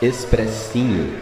Expressinho.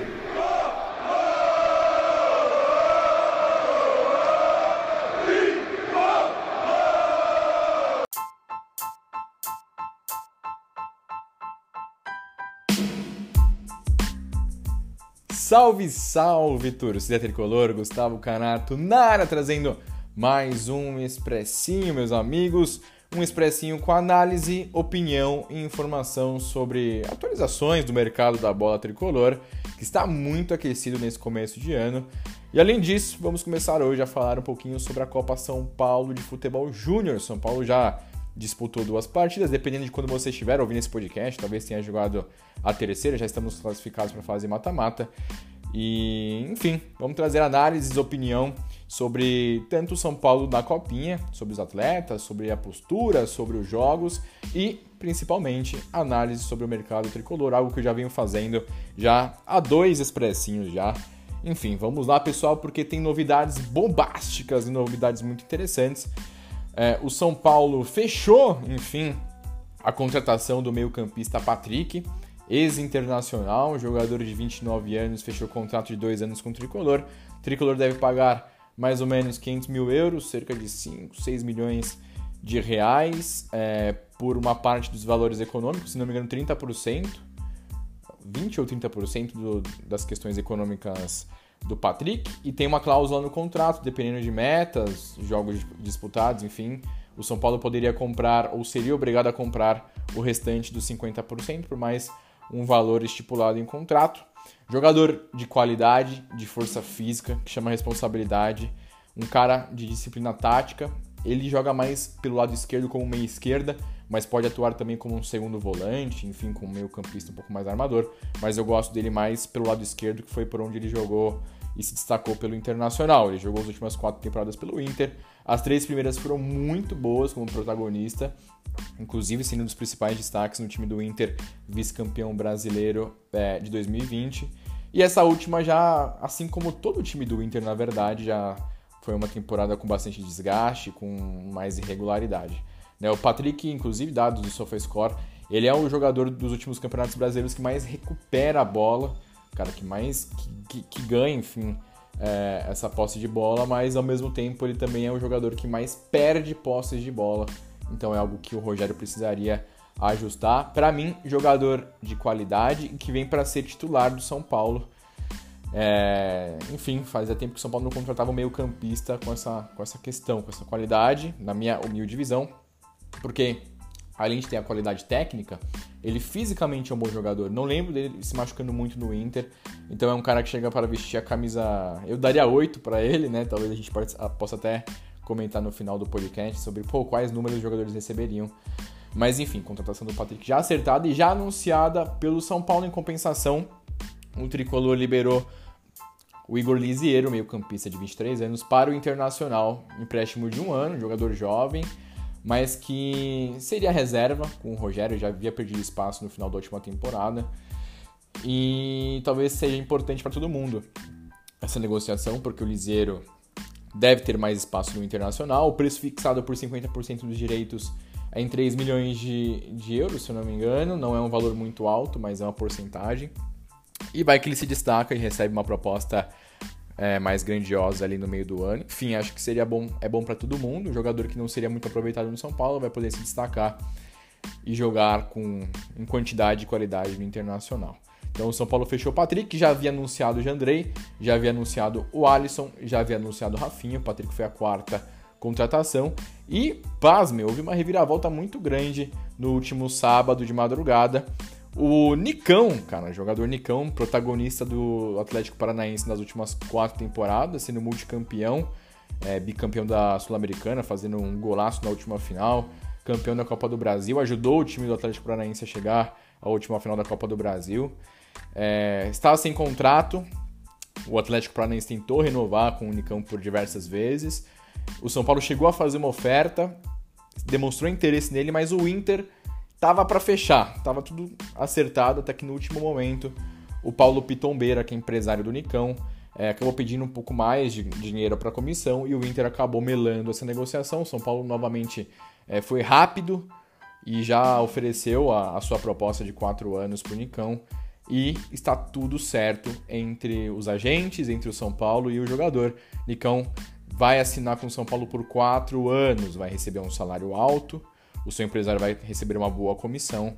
Salve, salve, torcida tricolor, Gustavo Canato na área trazendo mais um expressinho, meus amigos. Um expressinho com análise, opinião e informação sobre atualizações do mercado da bola tricolor, que está muito aquecido nesse começo de ano. E além disso, vamos começar hoje a falar um pouquinho sobre a Copa São Paulo de Futebol Júnior. São Paulo já disputou duas partidas, dependendo de quando você estiver ouvindo esse podcast, talvez tenha jogado a terceira, já estamos classificados para fase mata-mata. E, enfim, vamos trazer análises, opinião sobre tanto o São Paulo da Copinha, sobre os atletas, sobre a postura, sobre os jogos e principalmente análise sobre o mercado tricolor, algo que eu já venho fazendo já há dois expressinhos já. Enfim, vamos lá, pessoal, porque tem novidades bombásticas e novidades muito interessantes. É, o São Paulo fechou, enfim, a contratação do meio-campista Patrick, ex-internacional, jogador de 29 anos, fechou contrato de dois anos com o Tricolor. O Tricolor deve pagar mais ou menos 500 mil euros, cerca de 5, 6 milhões de reais, é, por uma parte dos valores econômicos, se não me engano, 30%, 20 ou 30% do, das questões econômicas do Patrick, e tem uma cláusula no contrato, dependendo de metas, jogos disputados, enfim, o São Paulo poderia comprar ou seria obrigado a comprar o restante dos 50% por mais um valor estipulado em contrato. Jogador de qualidade, de força física, que chama responsabilidade, um cara de disciplina tática. Ele joga mais pelo lado esquerdo como meia esquerda, mas pode atuar também como um segundo volante, enfim, como meio campista um pouco mais armador. Mas eu gosto dele mais pelo lado esquerdo, que foi por onde ele jogou e se destacou pelo Internacional. Ele jogou as últimas quatro temporadas pelo Inter. As três primeiras foram muito boas como protagonista, inclusive sendo um dos principais destaques no time do Inter, vice-campeão brasileiro é, de 2020. E essa última já, assim como todo o time do Inter, na verdade, já foi uma temporada com bastante desgaste, com mais irregularidade. Né? O Patrick, inclusive, dados do SofaScore, ele é o jogador dos últimos campeonatos brasileiros que mais recupera a bola, cara que mais que, que, que ganha, enfim, é, essa posse de bola, mas ao mesmo tempo ele também é o jogador que mais perde posses de bola. Então é algo que o Rogério precisaria ajustar. Para mim, jogador de qualidade que vem para ser titular do São Paulo. É, enfim, fazia tempo que o São Paulo não contratava um meio-campista com essa, com essa questão, com essa qualidade, na minha humilde visão, porque além de ter a qualidade técnica, ele fisicamente é um bom jogador. Não lembro dele se machucando muito no Inter. Então é um cara que chega para vestir a camisa. Eu daria 8 para ele, né? Talvez a gente possa até comentar no final do podcast sobre pô, quais números os jogadores receberiam. Mas enfim, contratação do Patrick já acertada e já anunciada pelo São Paulo em compensação. O tricolor liberou o Igor Lisiero, meio-campista de 23 anos, para o Internacional, empréstimo de um ano, jogador jovem mas que seria reserva com o Rogério, já havia perdido espaço no final da última temporada. E talvez seja importante para todo mundo essa negociação, porque o Liseiro deve ter mais espaço no internacional. O preço fixado por 50% dos direitos é em 3 milhões de, de euros, se eu não me engano. Não é um valor muito alto, mas é uma porcentagem. E vai que ele se destaca e recebe uma proposta é, mais grandiosa ali no meio do ano. Enfim, acho que seria bom, é bom para todo mundo. Um jogador que não seria muito aproveitado no São Paulo vai poder se destacar e jogar com em quantidade e qualidade no internacional. Então o São Paulo fechou o Patrick, já havia anunciado o Jandrei, já havia anunciado o Alisson, já havia anunciado o Rafinha, o Patrick foi a quarta contratação. E, pasme, houve uma reviravolta muito grande no último sábado de madrugada, o Nicão, cara, jogador Nicão, protagonista do Atlético Paranaense nas últimas quatro temporadas, sendo multicampeão, é, bicampeão da Sul-Americana, fazendo um golaço na última final, campeão da Copa do Brasil, ajudou o time do Atlético Paranaense a chegar à última final da Copa do Brasil. É, estava sem contrato, o Atlético Paranaense tentou renovar com o Nicão por diversas vezes. O São Paulo chegou a fazer uma oferta, demonstrou interesse nele, mas o Inter tava para fechar, tava tudo acertado até que no último momento o Paulo Pitombeira, que é empresário do Nicão, é, acabou pedindo um pouco mais de dinheiro para a comissão e o Inter acabou melando essa negociação. O São Paulo novamente é, foi rápido e já ofereceu a, a sua proposta de quatro anos para o Nicão. e está tudo certo entre os agentes, entre o São Paulo e o jogador. Nicão vai assinar com o São Paulo por quatro anos, vai receber um salário alto, o seu empresário vai receber uma boa comissão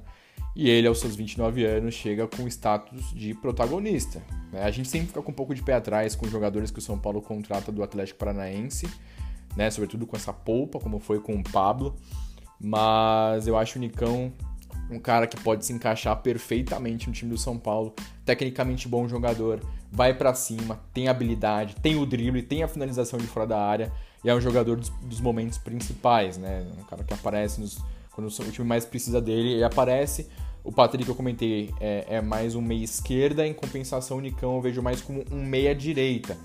e ele, aos seus 29 anos, chega com status de protagonista. Né? A gente sempre fica com um pouco de pé atrás com jogadores que o São Paulo contrata do Atlético Paranaense, né? sobretudo com essa polpa, como foi com o Pablo, mas eu acho o Nicão um cara que pode se encaixar perfeitamente no time do São Paulo, tecnicamente bom jogador, vai para cima, tem habilidade, tem o drible, tem a finalização de fora da área é um jogador dos, dos momentos principais, né? Um cara que aparece nos, quando o time mais precisa dele, ele aparece. O Patrick que eu comentei é, é mais um meia esquerda, em compensação o Nicão eu vejo mais como um meia direita.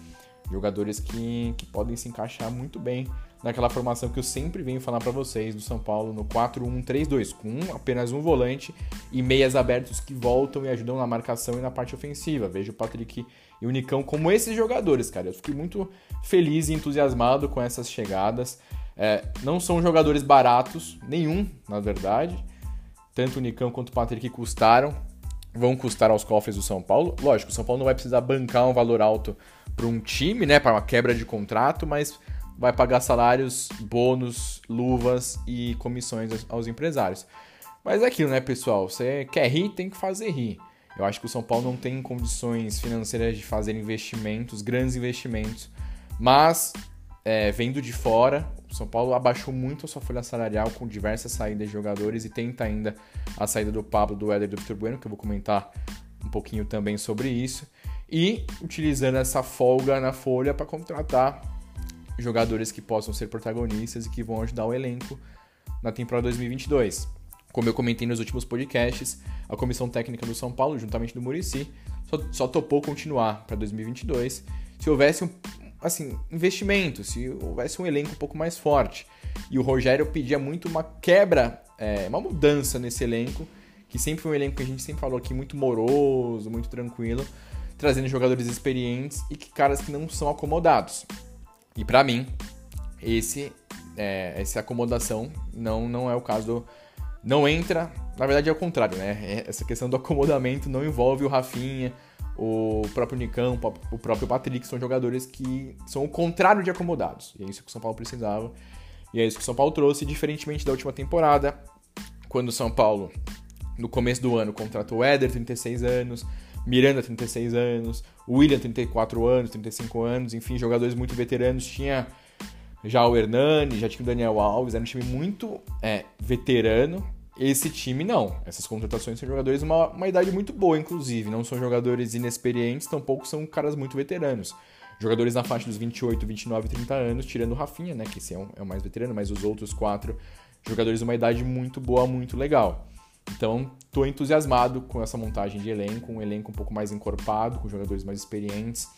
Jogadores que, que podem se encaixar muito bem naquela formação que eu sempre venho falar para vocês do São Paulo no 4-1-3-2, com apenas um volante e meias abertos que voltam e ajudam na marcação e na parte ofensiva. Vejo o Patrick e o Nicão como esses jogadores, cara. Eu fiquei muito feliz e entusiasmado com essas chegadas. É, não são jogadores baratos, nenhum, na verdade. Tanto o Nicão quanto o Patrick custaram, vão custar aos cofres do São Paulo. Lógico, o São Paulo não vai precisar bancar um valor alto para um time, né, para uma quebra de contrato, mas vai pagar salários, bônus, luvas e comissões aos empresários. Mas é aquilo, né, pessoal? Você quer rir, tem que fazer rir. Eu acho que o São Paulo não tem condições financeiras de fazer investimentos, grandes investimentos, mas é, vendo de fora, o São Paulo abaixou muito a sua folha salarial com diversas saídas de jogadores e tenta ainda a saída do Pablo, do Éder e do Vitor Bueno, que eu vou comentar um pouquinho também sobre isso. E utilizando essa folga na folha para contratar jogadores que possam ser protagonistas e que vão ajudar o elenco na temporada 2022. Como eu comentei nos últimos podcasts, a comissão técnica do São Paulo, juntamente do Murici, só, só topou continuar para 2022 se houvesse um, assim, investimento, se houvesse um elenco um pouco mais forte. E o Rogério pedia muito uma quebra, é, uma mudança nesse elenco, que sempre foi um elenco que a gente sempre falou aqui muito moroso, muito tranquilo, trazendo jogadores experientes e que caras que não são acomodados. E para mim, esse é, essa acomodação não, não é o caso do, não entra, na verdade é o contrário, né? É, essa questão do acomodamento não envolve o Rafinha, o próprio Nicão, o próprio Patrick, são jogadores que são o contrário de acomodados. E é isso que o São Paulo precisava. E é isso que o São Paulo trouxe, diferentemente da última temporada, quando o São Paulo, no começo do ano, contratou o Éder, 36 anos, Miranda, 36 anos, William, 34 anos, 35 anos, enfim, jogadores muito veteranos. Tinha já o Hernani, já tinha o Daniel Alves, era um time muito é, veterano. Esse time não. Essas contratações são jogadores de uma, uma idade muito boa, inclusive. Não são jogadores inexperientes, tampouco são caras muito veteranos. Jogadores na faixa dos 28, 29, 30 anos, tirando o Rafinha, né? Que esse é, um, é o mais veterano, mas os outros quatro jogadores de uma idade muito boa, muito legal. Então, estou entusiasmado com essa montagem de elenco, um elenco um pouco mais encorpado, com jogadores mais experientes.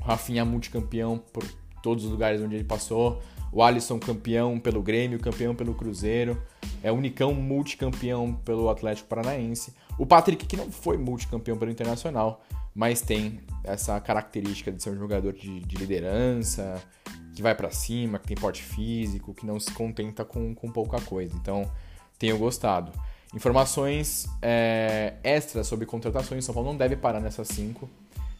O Rafinha multicampeão por todos os lugares onde ele passou. O Alisson campeão pelo Grêmio, campeão pelo Cruzeiro. É o Unicão multicampeão pelo Atlético Paranaense. O Patrick, que não foi multicampeão pelo Internacional, mas tem essa característica de ser um jogador de, de liderança, que vai para cima, que tem porte físico, que não se contenta com, com pouca coisa. Então, tenho gostado. Informações é, extras sobre contratações. São Paulo não deve parar nessas cinco,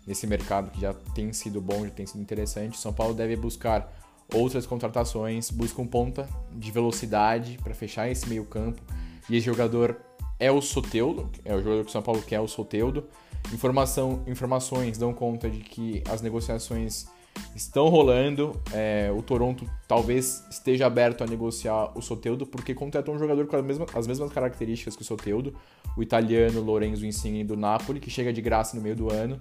nesse mercado que já tem sido bom, já tem sido interessante. São Paulo deve buscar outras contratações, busca um ponta de velocidade para fechar esse meio campo. E esse jogador é o Soteudo, é o jogador que o São Paulo quer, o Soteudo. Informação, informações dão conta de que as negociações estão rolando. É, o Toronto talvez esteja aberto a negociar o Soteudo, porque contratou um jogador com as mesmas, as mesmas características que o Soteudo, o italiano Lorenzo Insigne do Napoli, que chega de graça no meio do ano.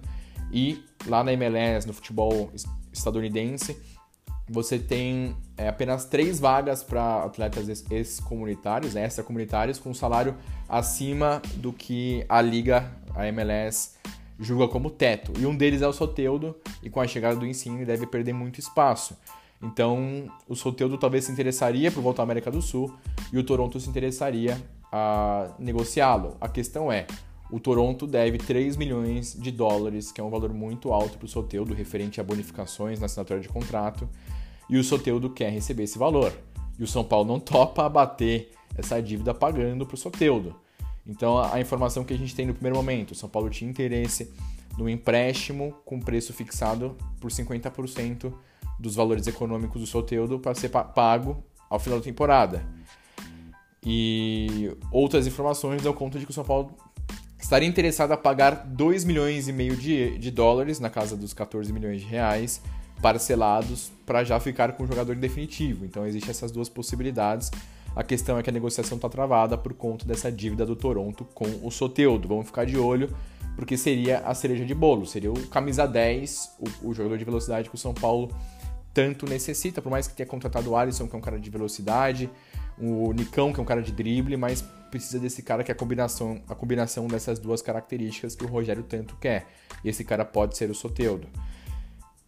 E lá na MLS, no futebol estadunidense, você tem é, apenas três vagas para atletas ex-comunitários, né, extra-comunitários, com salário acima do que a liga, a MLS, julga como teto. E um deles é o Soteudo, e com a chegada do Insigne deve perder muito espaço. Então, o Soteudo talvez se interessaria por voltar à América do Sul e o Toronto se interessaria a negociá-lo. A questão é, o Toronto deve 3 milhões de dólares, que é um valor muito alto para o Soteudo, referente a bonificações na assinatura de contrato, e o Soteudo quer receber esse valor. E o São Paulo não topa abater essa dívida pagando para o Soteudo. Então a, informação que a gente tem no primeiro momento, o São Paulo tinha interesse no empréstimo com preço fixado por 50% dos valores econômicos do Soteudo para ser pago ao final da temporada. E outras informações dão conta de que o São Paulo estaria interessado a pagar 2 milhões e meio de, de dólares, na casa dos 14 milhões de reais, parcelados para já ficar com o jogador definitivo. Então existem essas duas possibilidades. A questão é que a negociação está travada por conta dessa dívida do Toronto com o Soteudo. Vamos ficar de olho, porque seria a cereja de bolo. Seria o camisa 10, o, o jogador de velocidade que o São Paulo tanto necessita, por mais que tenha contratado o Alisson, que é um cara de velocidade, o Nicão, que é um cara de drible, mas precisa desse cara que é a combinação, a combinação dessas duas características que o Rogério tanto quer. E esse cara pode ser o Soteudo.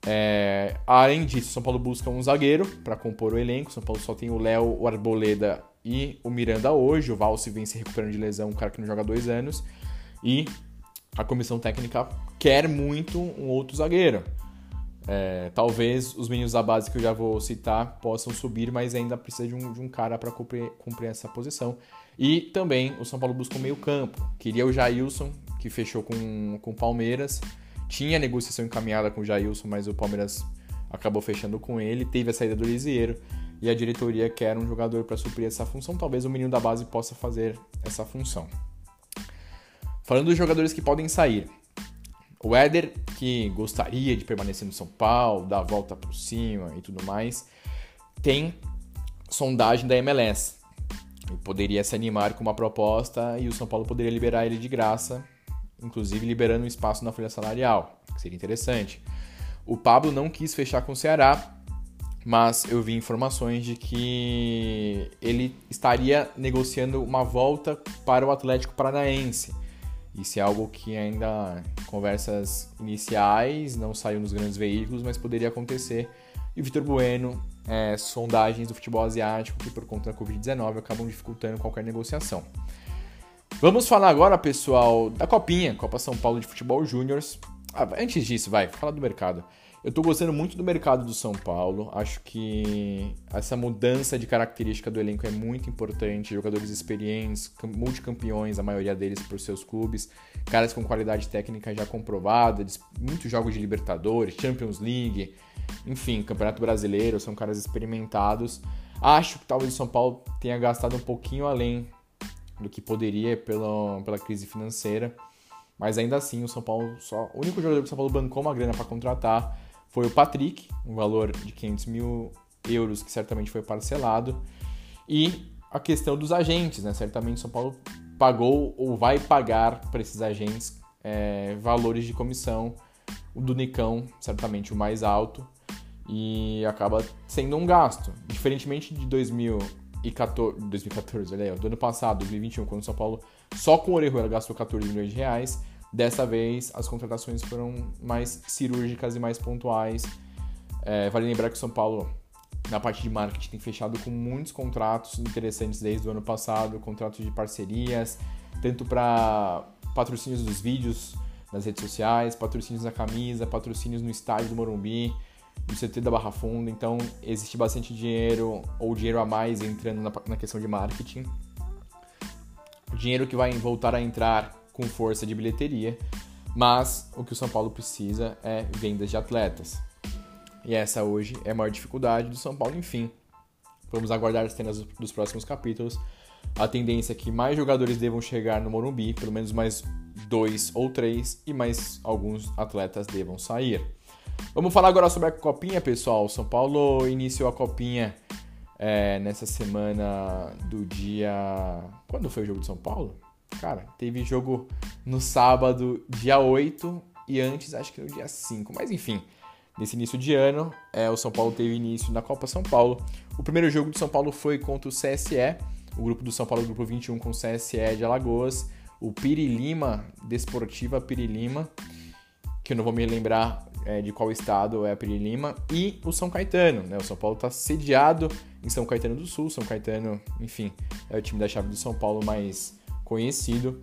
É, além disso, São Paulo busca um zagueiro para compor o elenco. São Paulo só tem o Léo, o Arboleda e o Miranda hoje. O Valse vem se recuperando de lesão, um cara que não joga há dois anos. E a comissão técnica quer muito um outro zagueiro. É, talvez os meninos da base que eu já vou citar possam subir, mas ainda precisa de um, de um cara para cumprir, cumprir, essa posição. E também o São Paulo busca um meio-campo. Queria o Jailson, que fechou com o Palmeiras. Tinha negociação encaminhada com o Jailson, mas o Palmeiras acabou fechando com ele. Teve a saída do Lisieiro e a diretoria quer um jogador para suprir essa função. Talvez o menino da base possa fazer essa função. Falando dos jogadores que podem sair, o Éder, que gostaria de permanecer no São Paulo, dar a volta por cima e tudo mais, tem sondagem da MLS. Ele poderia se animar com uma proposta e o São Paulo poderia liberar ele de graça, inclusive liberando um espaço na folha salarial, que seria interessante. O Pablo não quis fechar com o Ceará, mas eu vi informações de que ele estaria negociando uma volta para o Atlético Paranaense isso é algo que ainda conversas iniciais, não saiu nos grandes veículos, mas poderia acontecer. E o Vitor Bueno, é, sondagens do futebol asiático que por conta da Covid-19 acabam dificultando qualquer negociação. Vamos falar agora, pessoal, da Copinha, Copa São Paulo de Futebol Júniors. Ah, antes disso, vai, fala do mercado. Eu tô gostando muito do mercado do São Paulo. Acho que essa mudança de característica do elenco é muito importante. Jogadores experientes, multicampeões, a maioria deles por seus clubes, caras com qualidade técnica já comprovada, muitos jogos de Libertadores, Champions League, enfim, Campeonato Brasileiro, são caras experimentados. Acho que talvez o São Paulo tenha gastado um pouquinho além do que poderia pela, pela crise financeira. Mas ainda assim, o São Paulo só. O único jogador que o São Paulo bancou uma grana para contratar foi o Patrick, um valor de 500 mil euros que certamente foi parcelado, e a questão dos agentes, né? Certamente São Paulo pagou ou vai pagar para esses agentes é, valores de comissão, o do Nicão certamente o mais alto, e acaba sendo um gasto. Diferentemente de 2014, 2014 olha aí, do ano passado, 2021, quando o São Paulo só com o Orejuela gastou 14 milhões de reais, Dessa vez, as contratações foram mais cirúrgicas e mais pontuais. É, vale lembrar que o São Paulo, na parte de marketing, tem fechado com muitos contratos interessantes desde o ano passado contratos de parcerias, tanto para patrocínios dos vídeos nas redes sociais, patrocínios na camisa, patrocínios no estádio do Morumbi, no CT da Barra Funda. Então, existe bastante dinheiro ou dinheiro a mais entrando na, na questão de marketing. Dinheiro que vai voltar a entrar com força de bilheteria, mas o que o São Paulo precisa é vendas de atletas. E essa hoje é a maior dificuldade do São Paulo, enfim. Vamos aguardar as cenas dos próximos capítulos. A tendência é que mais jogadores devam chegar no Morumbi, pelo menos mais dois ou três, e mais alguns atletas devam sair. Vamos falar agora sobre a Copinha, pessoal. São Paulo iniciou a Copinha é, nessa semana do dia. Quando foi o jogo de São Paulo? Cara, teve jogo no sábado, dia 8, e antes acho que no dia 5. Mas enfim, nesse início de ano, é, o São Paulo teve início na Copa São Paulo. O primeiro jogo do São Paulo foi contra o CSE, o grupo do São Paulo, o grupo 21 com o CSE de Alagoas, o Pirilima, Desportiva Pirilima, que eu não vou me lembrar é, de qual estado é a Pirilima, e o São Caetano, né? O São Paulo está sediado em São Caetano do Sul, São Caetano, enfim, é o time da chave do São Paulo mais conhecido.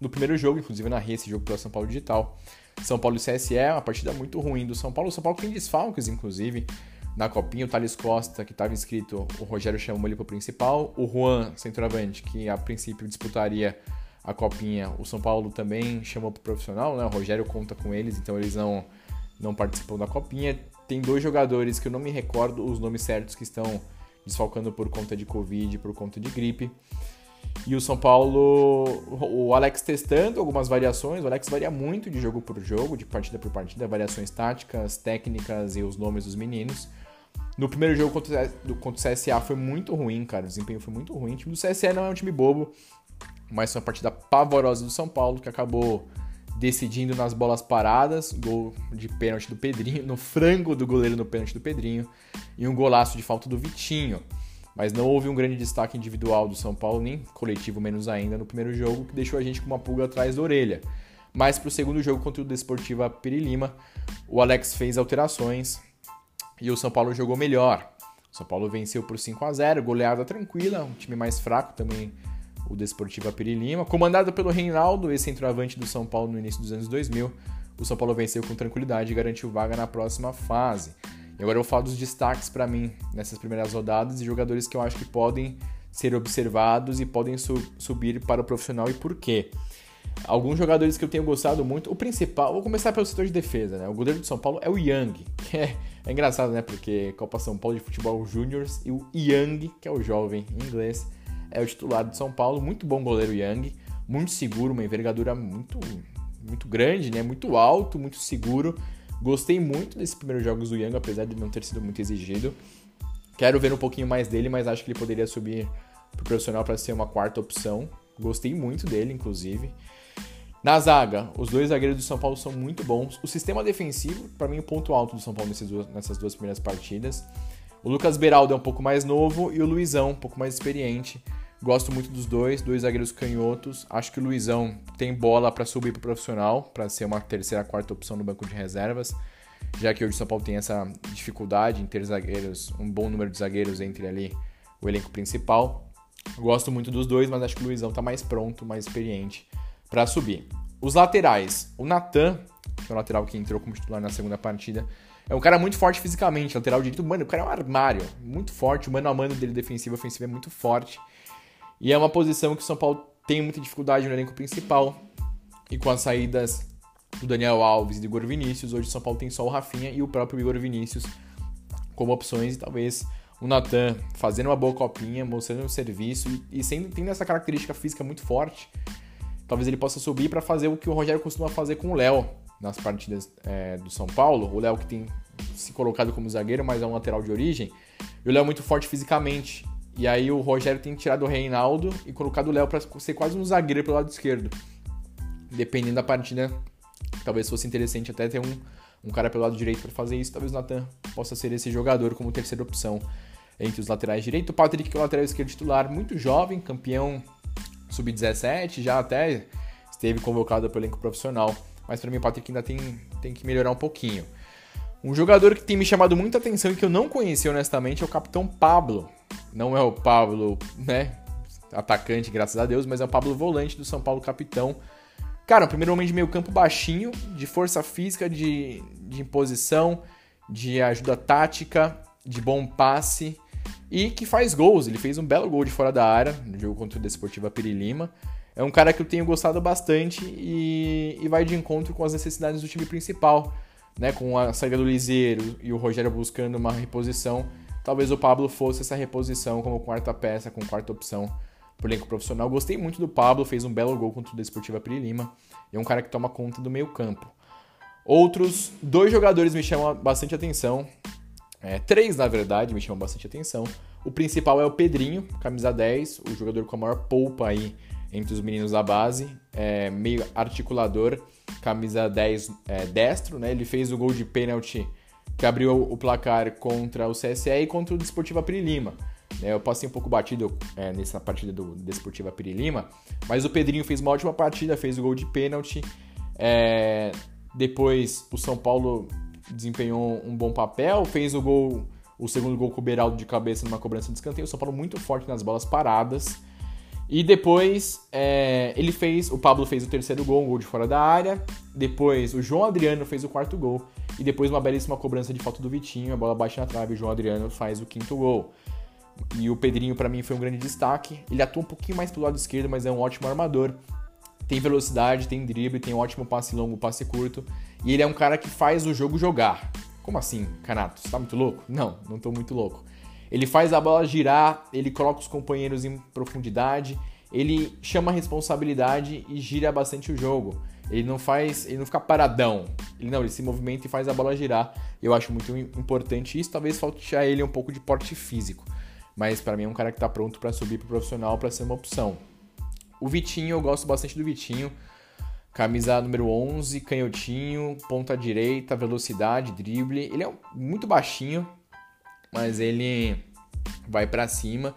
No primeiro jogo, inclusive na narrei esse jogo pela São Paulo Digital. São Paulo e CSE, é uma partida muito ruim do São Paulo. O São Paulo tem desfalques, inclusive, na copinha. O Thales Costa, que estava inscrito, o Rogério chamou ele para o principal. O Juan, centroavante, que a princípio disputaria a copinha, o São Paulo também chamou para o profissional, né? O Rogério conta com eles, então eles não, não participam da copinha. Tem dois jogadores que eu não me recordo os nomes certos que estão desfalcando por conta de Covid, por conta de gripe. E o São Paulo, o Alex testando algumas variações. O Alex varia muito de jogo por jogo, de partida por partida, variações táticas, técnicas e os nomes dos meninos. No primeiro jogo contra o CSA foi muito ruim, cara. O desempenho foi muito ruim. O time do CSA não é um time bobo, mas foi uma partida pavorosa do São Paulo que acabou decidindo nas bolas paradas, gol de pênalti do Pedrinho, no frango do goleiro no pênalti do Pedrinho e um golaço de falta do Vitinho. Mas não houve um grande destaque individual do São Paulo, nem coletivo menos ainda, no primeiro jogo, que deixou a gente com uma pulga atrás da orelha. Mas para o segundo jogo contra o Desportiva Pirilima, o Alex fez alterações e o São Paulo jogou melhor. O São Paulo venceu por 5 a 0 goleada tranquila, um time mais fraco também o Desportiva Pirilima. Comandado pelo Reinaldo, ex-centroavante do São Paulo no início dos anos 2000, o São Paulo venceu com tranquilidade e garantiu vaga na próxima fase. E agora eu falar dos destaques para mim nessas primeiras rodadas e jogadores que eu acho que podem ser observados e podem su subir para o profissional e por quê. Alguns jogadores que eu tenho gostado muito, o principal, vou começar pelo setor de defesa, né? O goleiro de São Paulo é o Yang, que é, é engraçado, né? Porque Copa São Paulo de Futebol Júniors e o Yang, que é o jovem em inglês, é o titular de São Paulo, muito bom goleiro Yang, muito seguro, uma envergadura muito muito grande, né? Muito alto, muito seguro. Gostei muito desses primeiros jogos do Yang, apesar de não ter sido muito exigido. Quero ver um pouquinho mais dele, mas acho que ele poderia subir pro profissional para ser uma quarta opção. Gostei muito dele, inclusive. Na zaga, os dois zagueiros do São Paulo são muito bons. O sistema defensivo, para mim, o ponto alto do São Paulo nessas duas, nessas duas primeiras partidas. O Lucas Beraldo é um pouco mais novo e o Luizão, um pouco mais experiente. Gosto muito dos dois, dois zagueiros canhotos. Acho que o Luizão tem bola para subir para profissional, para ser uma terceira, quarta opção no banco de reservas, já que hoje o São Paulo tem essa dificuldade em ter zagueiros, um bom número de zagueiros entre ali o elenco principal. Gosto muito dos dois, mas acho que o Luizão tá mais pronto, mais experiente para subir. Os laterais, o Natan, que é o lateral que entrou como titular na segunda partida, é um cara muito forte fisicamente, lateral direito, mano, o cara é um armário, muito forte, o mano a mano dele defensivo e ofensivo é muito forte. E é uma posição que o São Paulo tem muita dificuldade no elenco principal. E com as saídas do Daniel Alves e do Igor Vinícius, hoje o São Paulo tem só o Rafinha e o próprio Igor Vinícius como opções. E talvez o Natan fazendo uma boa copinha, mostrando o serviço e, sendo, tendo essa característica física muito forte. Talvez ele possa subir para fazer o que o Rogério costuma fazer com o Léo nas partidas é, do São Paulo. O Léo que tem se colocado como zagueiro, mas é um lateral de origem. E o Léo é muito forte fisicamente. E aí o Rogério tem tirado o Reinaldo e colocado o Léo para ser quase um zagueiro pelo lado esquerdo. Dependendo da partida, talvez fosse interessante até ter um, um cara pelo lado direito para fazer isso. Talvez o Natan possa ser esse jogador como terceira opção entre os laterais direito. O Patrick, que é o lateral esquerdo titular, muito jovem, campeão sub-17, já até esteve convocado pelo elenco profissional. Mas para mim o Patrick ainda tem, tem que melhorar um pouquinho. Um jogador que tem me chamado muita atenção e que eu não conheci honestamente é o capitão Pablo. Não é o Pablo, né? Atacante, graças a Deus, mas é o Pablo Volante do São Paulo Capitão. Cara, um primeiro homem de meio campo baixinho, de força física, de, de imposição, de ajuda tática, de bom passe e que faz gols. Ele fez um belo gol de fora da área no jogo contra o Desportiva Pirilima. É um cara que eu tenho gostado bastante e, e vai de encontro com as necessidades do time principal né, com a saída do Liseiro e o Rogério buscando uma reposição, talvez o Pablo fosse essa reposição como quarta peça, com quarta opção pro elenco profissional. Gostei muito do Pablo, fez um belo gol contra o Desportiva Piri Lima e é um cara que toma conta do meio campo. Outros dois jogadores me chamam bastante atenção, é, três na verdade me chamam bastante atenção. O principal é o Pedrinho, camisa 10, o jogador com a maior polpa aí entre os meninos da base, é, meio articulador, camisa 10 é, destro, né? Ele fez o gol de pênalti que abriu o placar contra o CSE e contra o Desportiva Pirilima. É, eu passei um pouco batido é, nessa partida do Desportiva Pirilima, mas o Pedrinho fez uma ótima partida, fez o gol de pênalti. É, depois o São Paulo desempenhou um bom papel, fez o gol, o segundo gol com o Beraldo de cabeça numa cobrança de escanteio. O São Paulo muito forte nas bolas paradas. E depois é, ele fez, o Pablo fez o terceiro gol, um gol de fora da área. Depois o João Adriano fez o quarto gol. E depois uma belíssima cobrança de falta do Vitinho, a bola bate na trave, o João Adriano faz o quinto gol. E o Pedrinho para mim foi um grande destaque. Ele atua um pouquinho mais pelo lado esquerdo, mas é um ótimo armador. tem velocidade, tem drible, tem um ótimo passe longo, passe curto. E ele é um cara que faz o jogo jogar. Como assim, Canato? Você tá muito louco? Não, não tô muito louco. Ele faz a bola girar, ele coloca os companheiros em profundidade, ele chama a responsabilidade e gira bastante o jogo. Ele não faz, ele não fica paradão. Ele não, ele se movimenta e faz a bola girar. Eu acho muito importante isso. Talvez falte a ele um pouco de porte físico, mas para mim é um cara que tá pronto para subir pro profissional para ser uma opção. O Vitinho, eu gosto bastante do Vitinho. Camisa número 11, canhotinho, ponta direita, velocidade, drible. Ele é muito baixinho, mas ele vai para cima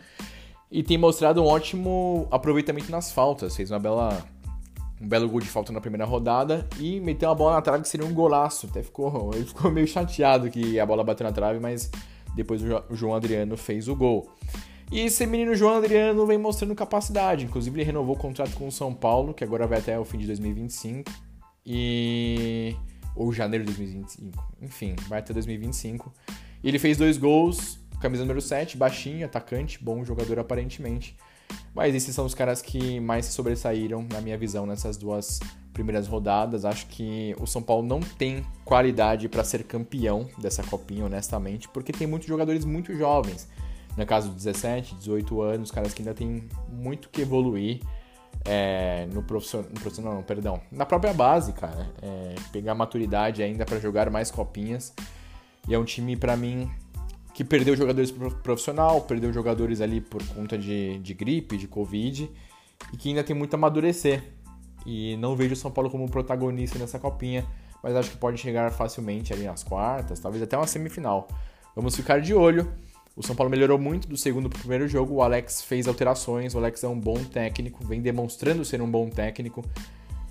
e tem mostrado um ótimo aproveitamento nas faltas. Fez uma bela um belo gol de falta na primeira rodada e meteu uma bola na trave que seria um golaço. Até ficou, ele ficou meio chateado que a bola bateu na trave, mas depois o João Adriano fez o gol. E esse menino João Adriano vem mostrando capacidade. Inclusive, ele renovou o contrato com o São Paulo, que agora vai até o fim de 2025. E. Ou janeiro de 2025. Enfim, vai até 2025. Ele fez dois gols, camisa número 7, baixinho, atacante, bom jogador aparentemente. Mas esses são os caras que mais se sobressaíram, na minha visão, nessas duas primeiras rodadas. Acho que o São Paulo não tem qualidade para ser campeão dessa copinha, honestamente, porque tem muitos jogadores muito jovens no caso de 17, 18 anos, caras que ainda tem muito que evoluir é, no, no profissional, não, perdão, na própria base, cara, é, pegar maturidade ainda para jogar mais copinhas. E é um time, para mim, que perdeu jogadores pro profissional, perdeu jogadores ali por conta de, de gripe, de Covid, e que ainda tem muito a amadurecer. E não vejo o São Paulo como protagonista nessa copinha, mas acho que pode chegar facilmente ali nas quartas, talvez até uma semifinal. Vamos ficar de olho. O São Paulo melhorou muito do segundo para o primeiro jogo. O Alex fez alterações. O Alex é um bom técnico, vem demonstrando ser um bom técnico.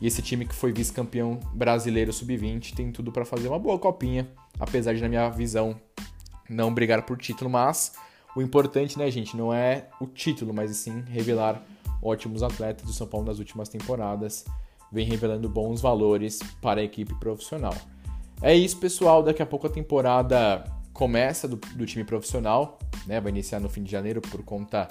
E esse time que foi vice-campeão brasileiro sub-20 tem tudo para fazer uma boa copinha, apesar de, na minha visão, não brigar por título. Mas o importante, né, gente, não é o título, mas sim revelar ótimos atletas do São Paulo nas últimas temporadas. Vem revelando bons valores para a equipe profissional. É isso, pessoal. Daqui a pouco a temporada começa do, do, time profissional, né? Vai iniciar no fim de janeiro por conta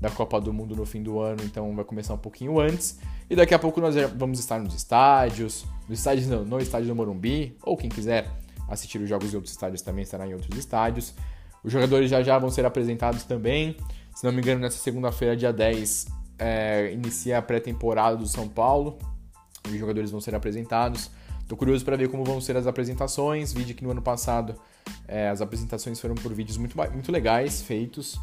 da Copa do Mundo no fim do ano, então vai começar um pouquinho antes. E daqui a pouco nós vamos estar nos estádios, no estádio não, no estádio do Morumbi, ou quem quiser assistir os jogos em outros estádios também estará em outros estádios. Os jogadores já já vão ser apresentados também. Se não me engano, nessa segunda-feira, dia 10, é, inicia a pré-temporada do São Paulo. Os jogadores vão ser apresentados. Tô curioso para ver como vão ser as apresentações. Vídeo que no ano passado é, as apresentações foram por vídeos muito, muito legais, feitos,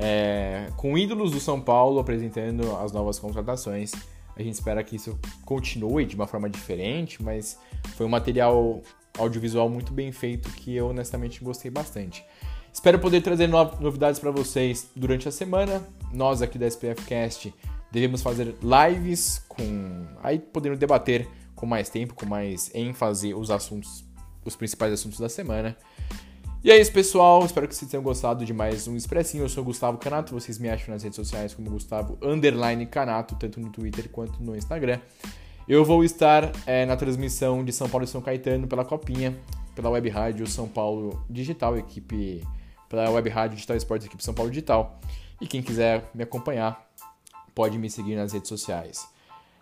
é, com ídolos do São Paulo apresentando as novas contratações. A gente espera que isso continue de uma forma diferente, mas foi um material audiovisual muito bem feito que eu honestamente gostei bastante. Espero poder trazer novidades para vocês durante a semana. Nós aqui da SPF Cast devemos fazer lives com aí podendo debater com mais tempo, com mais ênfase os assuntos os principais assuntos da semana. E é isso, pessoal. Espero que vocês tenham gostado de mais um Expressinho. Eu sou o Gustavo Canato. Vocês me acham nas redes sociais como Gustavo Underline Canato, tanto no Twitter quanto no Instagram. Eu vou estar é, na transmissão de São Paulo e São Caetano pela Copinha, pela Web Rádio São Paulo Digital, equipe pela Web Rádio Digital Esportes, equipe São Paulo Digital. E quem quiser me acompanhar, pode me seguir nas redes sociais.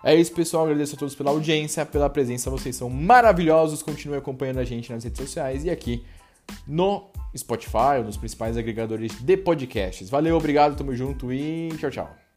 É isso, pessoal. Agradeço a todos pela audiência, pela presença. Vocês são maravilhosos. Continue acompanhando a gente nas redes sociais e aqui no Spotify, nos principais agregadores de podcasts. Valeu, obrigado, tamo junto e tchau, tchau.